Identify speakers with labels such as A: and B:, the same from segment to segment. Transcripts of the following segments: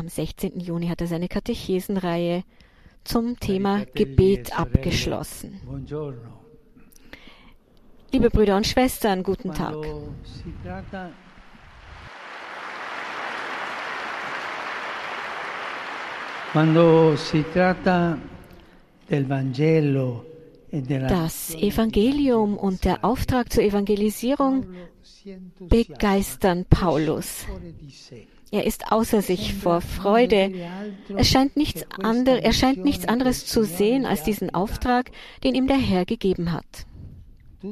A: Am 16. Juni hat er seine Katechesenreihe zum Thema Gebet abgeschlossen. Liebe Brüder und Schwestern, guten Tag.
B: E
A: Das Evangelium und der Auftrag zur Evangelisierung begeistern Paulus. Er ist außer sich vor Freude. Es scheint nichts ander, er scheint nichts anderes zu sehen als diesen Auftrag, den ihm der Herr gegeben hat. Er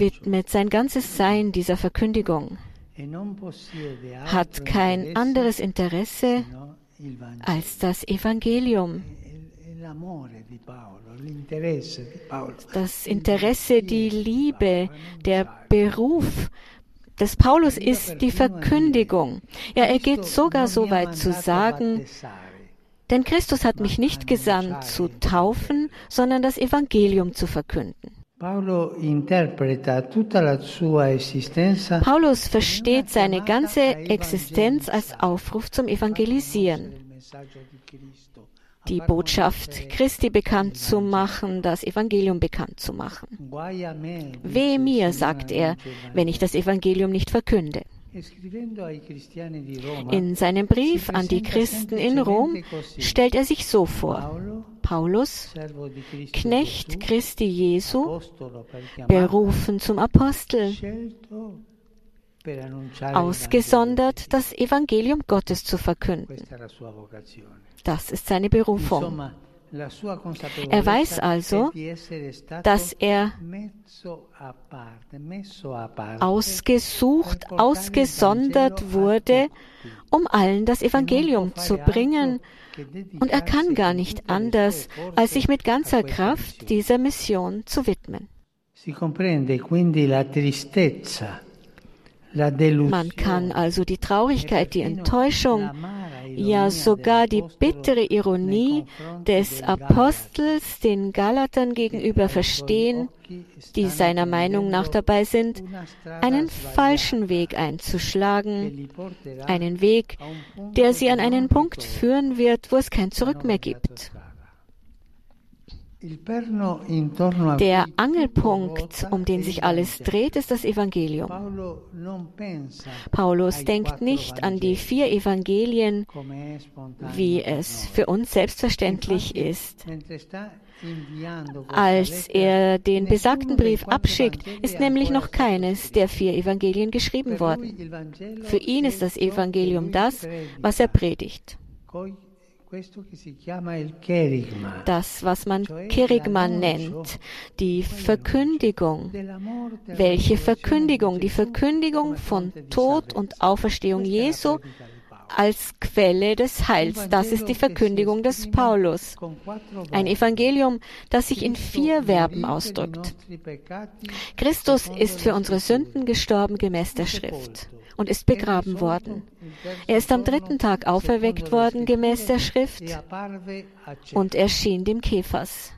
A: widmet sein ganzes Sein dieser Verkündigung, hat kein anderes Interesse als das Evangelium. Das Interesse, die Liebe, der Beruf des Paulus ist die Verkündigung. Ja, er geht sogar so weit zu sagen, denn Christus hat mich nicht gesandt zu taufen, sondern das Evangelium zu verkünden. Paulus versteht seine ganze Existenz als Aufruf zum Evangelisieren die Botschaft Christi bekannt zu machen, das Evangelium bekannt zu machen. Wehe mir, sagt er, wenn ich das Evangelium nicht verkünde. In seinem Brief an die Christen in Rom stellt er sich so vor. Paulus, Knecht Christi Jesu, berufen zum Apostel, ausgesondert, das Evangelium Gottes zu verkünden. Das ist seine Berufung. Er weiß also, dass er ausgesucht, ausgesondert wurde, um allen das Evangelium zu bringen. Und er kann gar nicht anders, als sich mit ganzer Kraft dieser Mission zu widmen. Man kann also die Traurigkeit, die Enttäuschung, ja sogar die bittere Ironie des Apostels den Galatern gegenüber verstehen, die seiner Meinung nach dabei sind, einen falschen Weg einzuschlagen, einen Weg, der sie an einen Punkt führen wird, wo es kein Zurück mehr gibt. Der Angelpunkt, um den sich alles dreht, ist das Evangelium. Paulus denkt nicht an die vier Evangelien, wie es für uns selbstverständlich ist. Als er den besagten Brief abschickt, ist nämlich noch keines der vier Evangelien geschrieben worden. Für ihn ist das Evangelium das, was er predigt. Das, was man Kerigma nennt, die Verkündigung. Welche Verkündigung? Die Verkündigung von Tod und Auferstehung Jesu als Quelle des Heils. Das ist die Verkündigung des Paulus. Ein Evangelium, das sich in vier Verben ausdrückt. Christus ist für unsere Sünden gestorben gemäß der Schrift und ist begraben worden. Er ist am dritten Tag auferweckt worden gemäß der Schrift und erschien dem Käfers.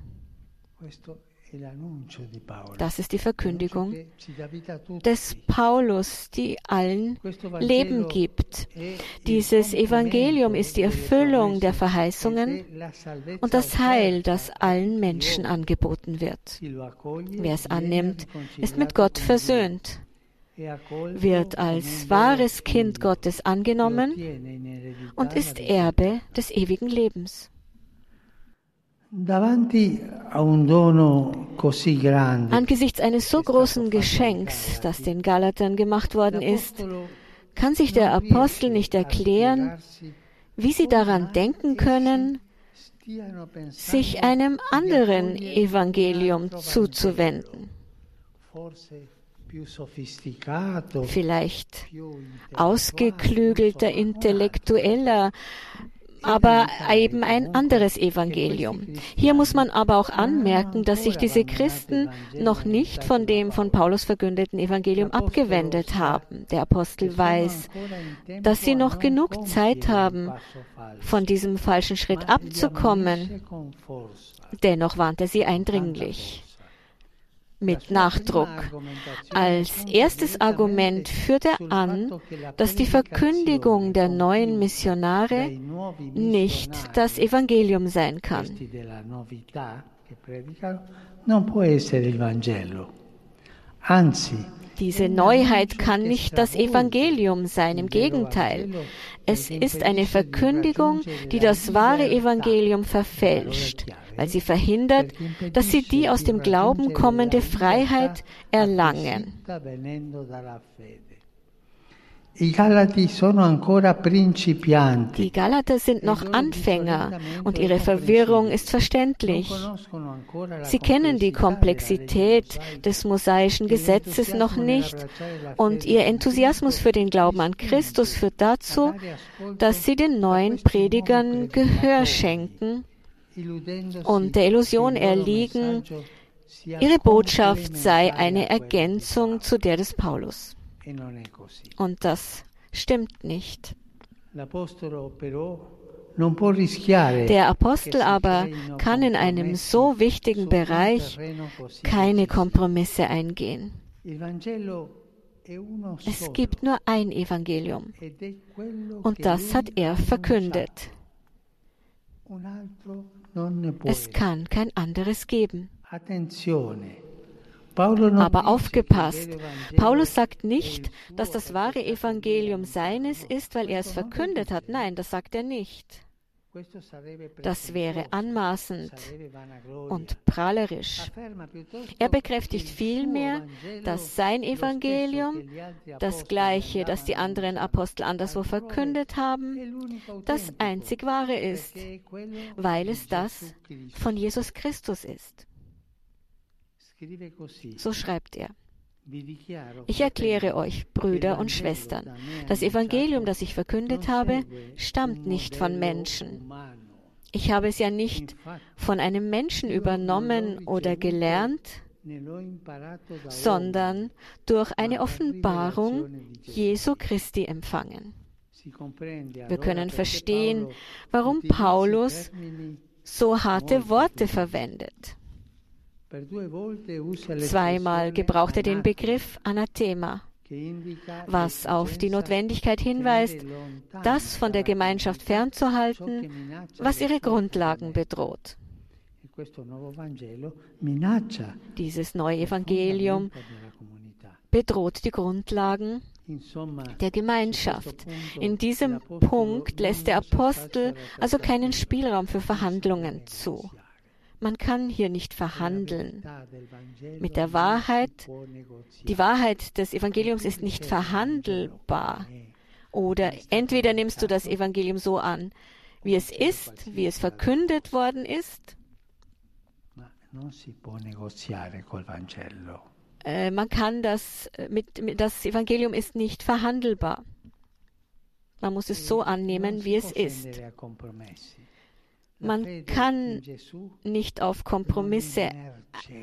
A: Das ist die Verkündigung des Paulus, die allen Leben gibt. Dieses Evangelium ist die Erfüllung der Verheißungen und das Heil, das allen Menschen angeboten wird. Wer es annimmt, ist mit Gott versöhnt wird als wahres Kind Gottes angenommen und ist Erbe des ewigen Lebens. Angesichts eines so großen Geschenks, das den Galatern gemacht worden ist, kann sich der Apostel nicht erklären, wie sie daran denken können, sich einem anderen Evangelium zuzuwenden vielleicht ausgeklügelter, intellektueller, aber eben ein anderes Evangelium. Hier muss man aber auch anmerken, dass sich diese Christen noch nicht von dem von Paulus verkündeten Evangelium abgewendet haben. Der Apostel weiß, dass sie noch genug Zeit haben, von diesem falschen Schritt abzukommen. Dennoch warnt er sie eindringlich. Mit Nachdruck. Als erstes Argument führt er an, dass die Verkündigung der neuen Missionare nicht das Evangelium sein kann. Diese Neuheit kann nicht das Evangelium sein, im Gegenteil. Es ist eine Verkündigung, die das wahre Evangelium verfälscht weil sie verhindert, dass sie die aus dem Glauben kommende Freiheit erlangen. Die Galater sind noch Anfänger und ihre Verwirrung ist verständlich. Sie kennen die Komplexität des mosaischen Gesetzes noch nicht und ihr Enthusiasmus für den Glauben an Christus führt dazu, dass sie den neuen Predigern Gehör schenken und der Illusion erliegen, ihre Botschaft sei eine Ergänzung zu der des Paulus. Und das stimmt nicht. Der Apostel aber kann in einem so wichtigen Bereich keine Kompromisse eingehen. Es gibt nur ein Evangelium und das hat er verkündet. Es kann kein anderes geben. Aber aufgepasst, Paulus sagt nicht, dass das wahre Evangelium seines ist, weil er es verkündet hat. Nein, das sagt er nicht. Das wäre anmaßend und prahlerisch. Er bekräftigt vielmehr, dass sein Evangelium, das gleiche, das die anderen Apostel anderswo verkündet haben, das einzig wahre ist, weil es das von Jesus Christus ist. So schreibt er. Ich erkläre euch, Brüder und Schwestern, das Evangelium, das ich verkündet habe, stammt nicht von Menschen. Ich habe es ja nicht von einem Menschen übernommen oder gelernt, sondern durch eine Offenbarung Jesu Christi empfangen. Wir können verstehen, warum Paulus so harte Worte verwendet. Zweimal gebraucht er den Begriff Anathema, was auf die Notwendigkeit hinweist, das von der Gemeinschaft fernzuhalten, was ihre Grundlagen bedroht. Dieses neue Evangelium bedroht die Grundlagen der Gemeinschaft. In diesem Punkt lässt der Apostel also keinen Spielraum für Verhandlungen zu. Man kann hier nicht verhandeln. Mit der Wahrheit, die Wahrheit des Evangeliums ist nicht verhandelbar. Oder entweder nimmst du das Evangelium so an, wie es ist, wie es verkündet worden ist. Äh, man kann das äh, mit, mit, das Evangelium ist nicht verhandelbar. Man muss es so annehmen, wie es ist. Man kann nicht auf Kompromisse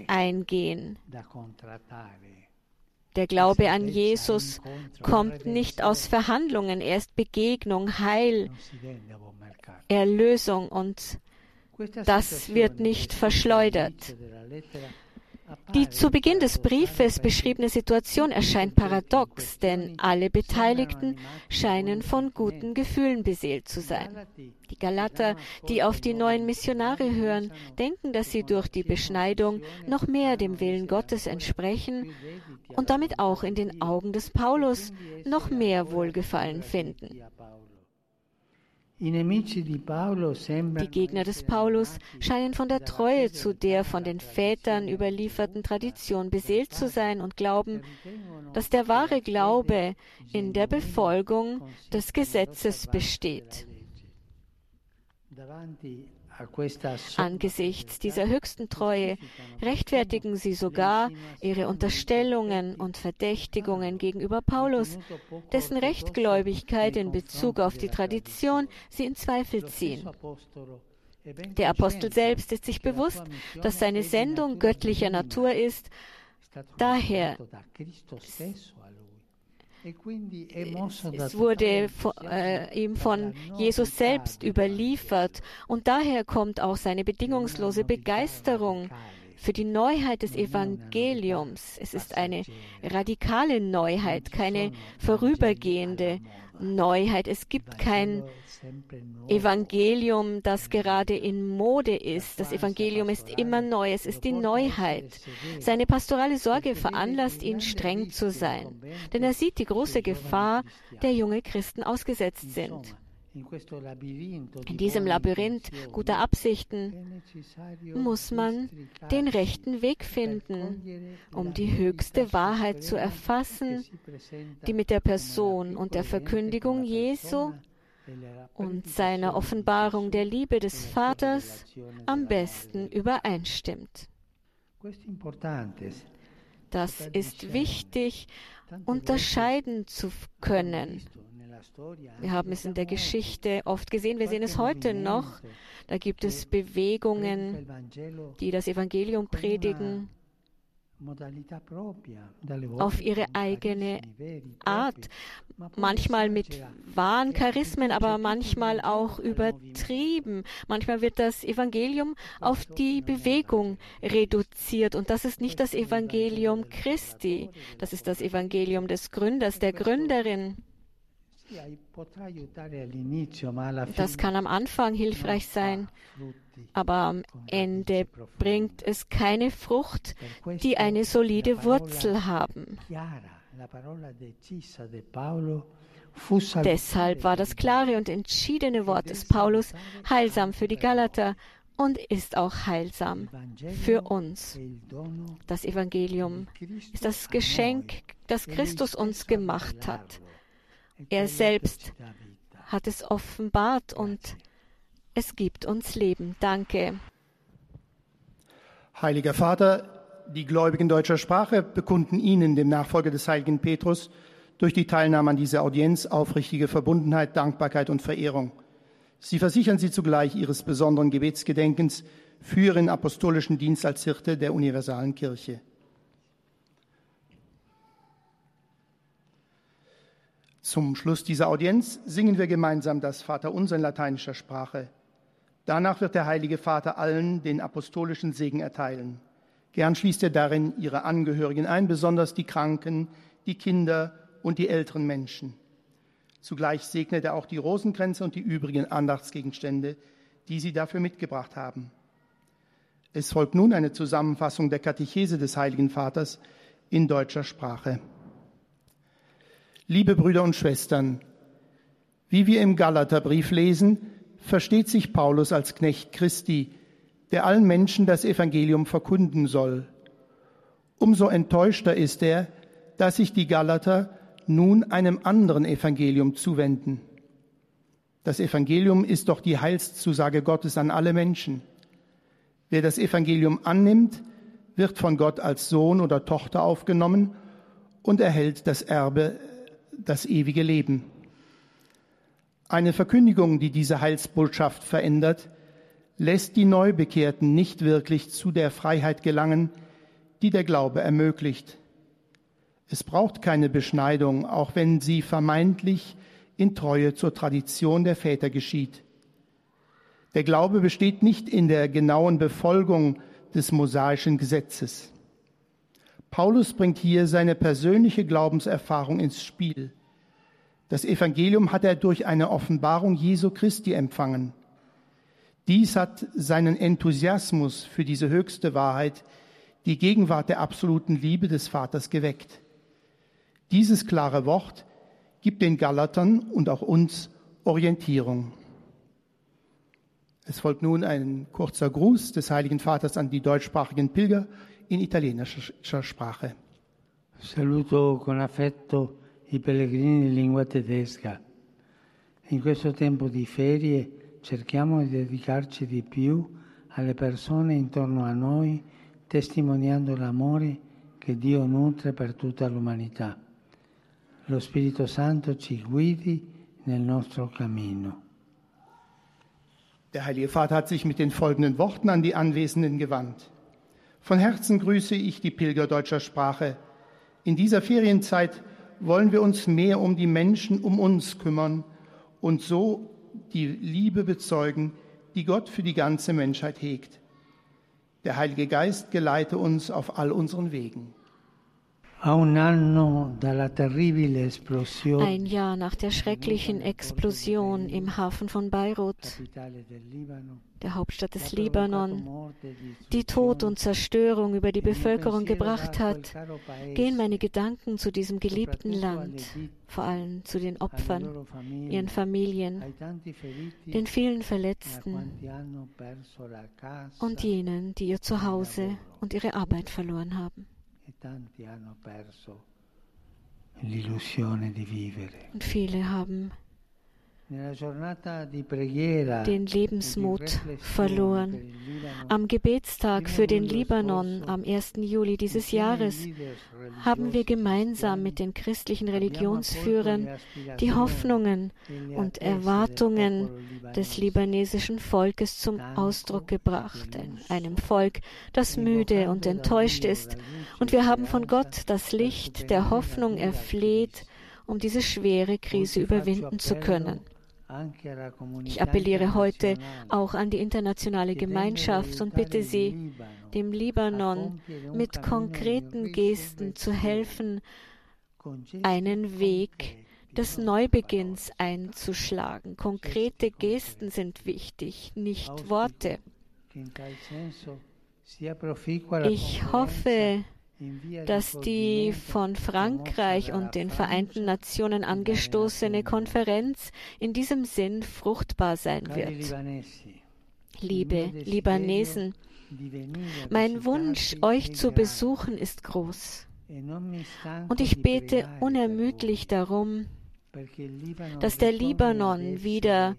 A: eingehen. Der Glaube an Jesus kommt nicht aus Verhandlungen, er ist Begegnung, Heil, Erlösung und das wird nicht verschleudert. Die zu Beginn des Briefes beschriebene Situation erscheint paradox, denn alle Beteiligten scheinen von guten Gefühlen beseelt zu sein. Die Galater, die auf die neuen Missionare hören, denken, dass sie durch die Beschneidung noch mehr dem Willen Gottes entsprechen und damit auch in den Augen des Paulus noch mehr Wohlgefallen finden. Die Gegner des Paulus scheinen von der Treue zu der von den Vätern überlieferten Tradition beseelt zu sein und glauben, dass der wahre Glaube in der Befolgung des Gesetzes besteht. Angesichts dieser höchsten Treue rechtfertigen sie sogar ihre Unterstellungen und Verdächtigungen gegenüber Paulus, dessen Rechtgläubigkeit in Bezug auf die Tradition sie in Zweifel ziehen. Der Apostel selbst ist sich bewusst, dass seine Sendung göttlicher Natur ist, daher es wurde äh, ihm von Jesus selbst überliefert. Und daher kommt auch seine bedingungslose Begeisterung für die Neuheit des Evangeliums. Es ist eine radikale Neuheit, keine vorübergehende Neuheit. Es gibt kein Evangelium, das gerade in Mode ist. Das Evangelium ist immer neu. Es ist die Neuheit. Seine pastorale Sorge veranlasst ihn, streng zu sein. Denn er sieht die große Gefahr, der junge Christen ausgesetzt sind. In diesem Labyrinth guter Absichten muss man den rechten Weg finden, um die höchste Wahrheit zu erfassen, die mit der Person und der Verkündigung Jesu und seiner Offenbarung der Liebe des Vaters am besten übereinstimmt. Das ist wichtig, unterscheiden zu können wir haben es in der Geschichte oft gesehen, wir sehen es heute noch. Da gibt es Bewegungen, die das Evangelium predigen auf ihre eigene Art, manchmal mit wahren Charismen, aber manchmal auch übertrieben. Manchmal wird das Evangelium auf die Bewegung reduziert und das ist nicht das Evangelium Christi, das ist das Evangelium des Gründers, der Gründerin. Das kann am Anfang hilfreich sein, aber am Ende bringt es keine Frucht, die eine solide Wurzel haben. Deshalb war das klare und entschiedene Wort des Paulus heilsam für die Galater und ist auch heilsam für uns. Das Evangelium ist das Geschenk, das Christus uns gemacht hat. Er selbst hat es offenbart und es gibt uns Leben. Danke.
C: Heiliger Vater, die Gläubigen deutscher Sprache bekunden Ihnen, dem Nachfolger des heiligen Petrus, durch die Teilnahme an dieser Audienz aufrichtige Verbundenheit, Dankbarkeit und Verehrung. Sie versichern Sie zugleich Ihres besonderen Gebetsgedenkens für Ihren apostolischen Dienst als Hirte der universalen Kirche. Zum Schluss dieser Audienz singen wir gemeinsam das Vaterunser in lateinischer Sprache. Danach wird der Heilige Vater allen den apostolischen Segen erteilen. Gern schließt er darin ihre Angehörigen ein, besonders die Kranken, die Kinder und die älteren Menschen. Zugleich segnet er auch die Rosenkränze und die übrigen Andachtsgegenstände, die sie dafür mitgebracht haben. Es folgt nun eine Zusammenfassung der Katechese des Heiligen Vaters in deutscher Sprache. Liebe Brüder und Schwestern, wie wir im Galaterbrief lesen, versteht sich Paulus als Knecht Christi, der allen Menschen das Evangelium verkunden soll. Umso enttäuschter ist er, dass sich die Galater nun einem anderen Evangelium zuwenden. Das Evangelium ist doch die Heilszusage Gottes an alle Menschen. Wer das Evangelium annimmt, wird von Gott als Sohn oder Tochter aufgenommen und erhält das Erbe das ewige Leben. Eine Verkündigung, die diese Heilsbotschaft verändert, lässt die Neubekehrten nicht wirklich zu der Freiheit gelangen, die der Glaube ermöglicht. Es braucht keine Beschneidung, auch wenn sie vermeintlich in Treue zur Tradition der Väter geschieht. Der Glaube besteht nicht in der genauen Befolgung des mosaischen Gesetzes. Paulus bringt hier seine persönliche Glaubenserfahrung ins Spiel. Das Evangelium hat er durch eine Offenbarung Jesu Christi empfangen. Dies hat seinen Enthusiasmus für diese höchste Wahrheit, die Gegenwart der absoluten Liebe des Vaters geweckt. Dieses klare Wort gibt den Galatern und auch uns Orientierung. Es folgt nun ein kurzer Gruß des Heiligen Vaters an die deutschsprachigen Pilger in italienischer Sprache.
B: Saluto con affetto i pellegrini in lingua tedesca. In questo tempo di ferie cerchiamo di dedicarci di più alle persone intorno a noi, testimoniando l'amore che Dio nutre per tutta l'umanità. Lo Spirito Santo ci guidi nel nostro cammino.
C: Der Heilige Vater hat sich mit den folgenden Worten an die Anwesenden gewandt. Von Herzen grüße ich die Pilger deutscher Sprache. In dieser Ferienzeit wollen wir uns mehr um die Menschen um uns kümmern und so die Liebe bezeugen, die Gott für die ganze Menschheit hegt. Der Heilige Geist geleite uns auf all unseren Wegen.
A: Ein Jahr nach der schrecklichen Explosion im Hafen von Beirut, der Hauptstadt des Libanon, die Tod und Zerstörung über die Bevölkerung gebracht hat, gehen meine Gedanken zu diesem geliebten Land, vor allem zu den Opfern, ihren Familien, den vielen Verletzten und jenen, die ihr Zuhause und ihre Arbeit verloren haben. Und viele haben den Lebensmut verloren. Am Gebetstag für den Libanon am 1. Juli dieses Jahres haben wir gemeinsam mit den christlichen Religionsführern die Hoffnungen und Erwartungen des libanesischen Volkes zum Ausdruck gebracht, einem Volk, das müde und enttäuscht ist. Und wir haben von Gott das Licht der Hoffnung erfleht, um diese schwere Krise überwinden zu können. Ich appelliere heute auch an die internationale Gemeinschaft und bitte sie, dem Libanon mit konkreten Gesten zu helfen, einen Weg des Neubeginns einzuschlagen. Konkrete Gesten sind wichtig, nicht Worte. Ich hoffe, dass die von Frankreich und den Vereinten Nationen angestoßene Konferenz in diesem Sinn fruchtbar sein wird. Liebe Libanesen, mein Wunsch, euch zu besuchen, ist groß. Und ich bete unermüdlich darum, dass der Libanon wieder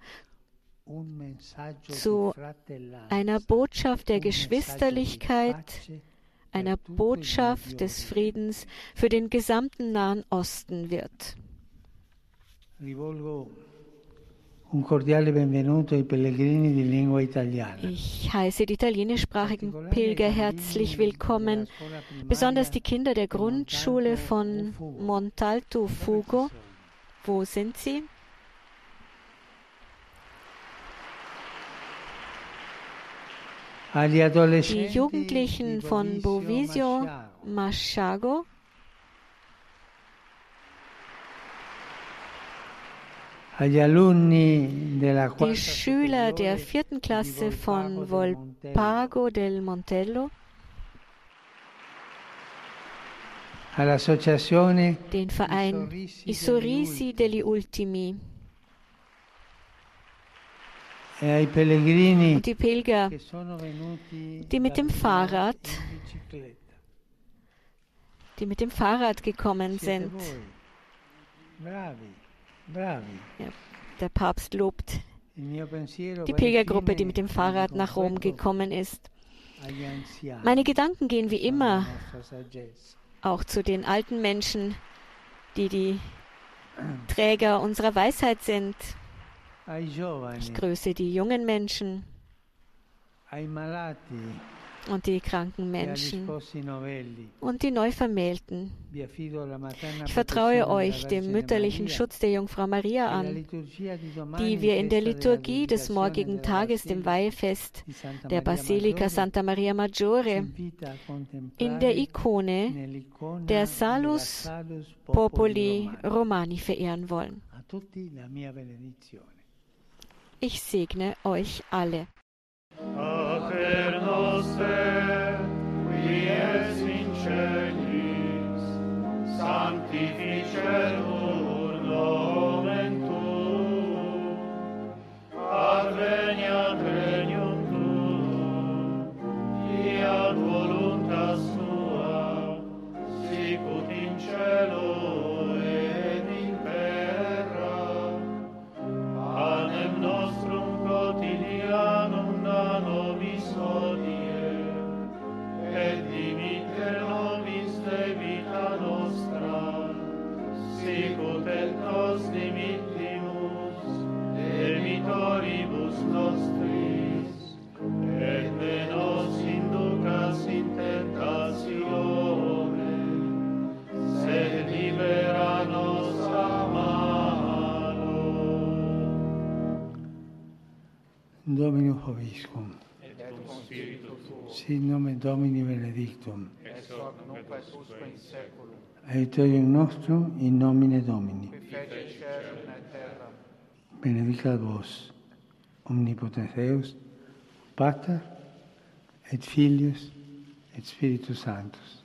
A: zu einer Botschaft der Geschwisterlichkeit, einer Botschaft des Friedens für den gesamten Nahen Osten wird. Ich heiße die italienischsprachigen Pilger herzlich willkommen, besonders die Kinder der Grundschule von Montalto Fugo. Wo sind sie? Die Jugendlichen von Bovisio Maschago die Schüler der vierten Klasse von Volpago del Montello, den Verein Isorisi degli Ultimi, und die Pilger, die mit dem Fahrrad, die mit dem Fahrrad gekommen sind. Ja, der Papst lobt die Pilgergruppe, die mit dem Fahrrad nach Rom gekommen ist. Meine Gedanken gehen wie immer auch zu den alten Menschen, die die Träger unserer Weisheit sind. Ich grüße die jungen Menschen und die kranken Menschen und die Neuvermählten. Ich vertraue euch dem mütterlichen Schutz der Jungfrau Maria an, die wir in der Liturgie des morgigen Tages, dem Weihefest der Basilika Santa Maria Maggiore, in der Ikone der Salus Populi Romani. Verehren wollen. Ich segne euch alle. Sanctificetur nomen
B: Hoviscum.
D: et
A: Sit nomen Domini benedictum.
D: ex hoc nunc et usque in saeculum,
A: Aiuterium nostrum in nomine Domini.
D: qui feci caelum et terra,
A: Benedicat vos, omnipotens Deus, Pater et Filius et Spiritus Sanctus.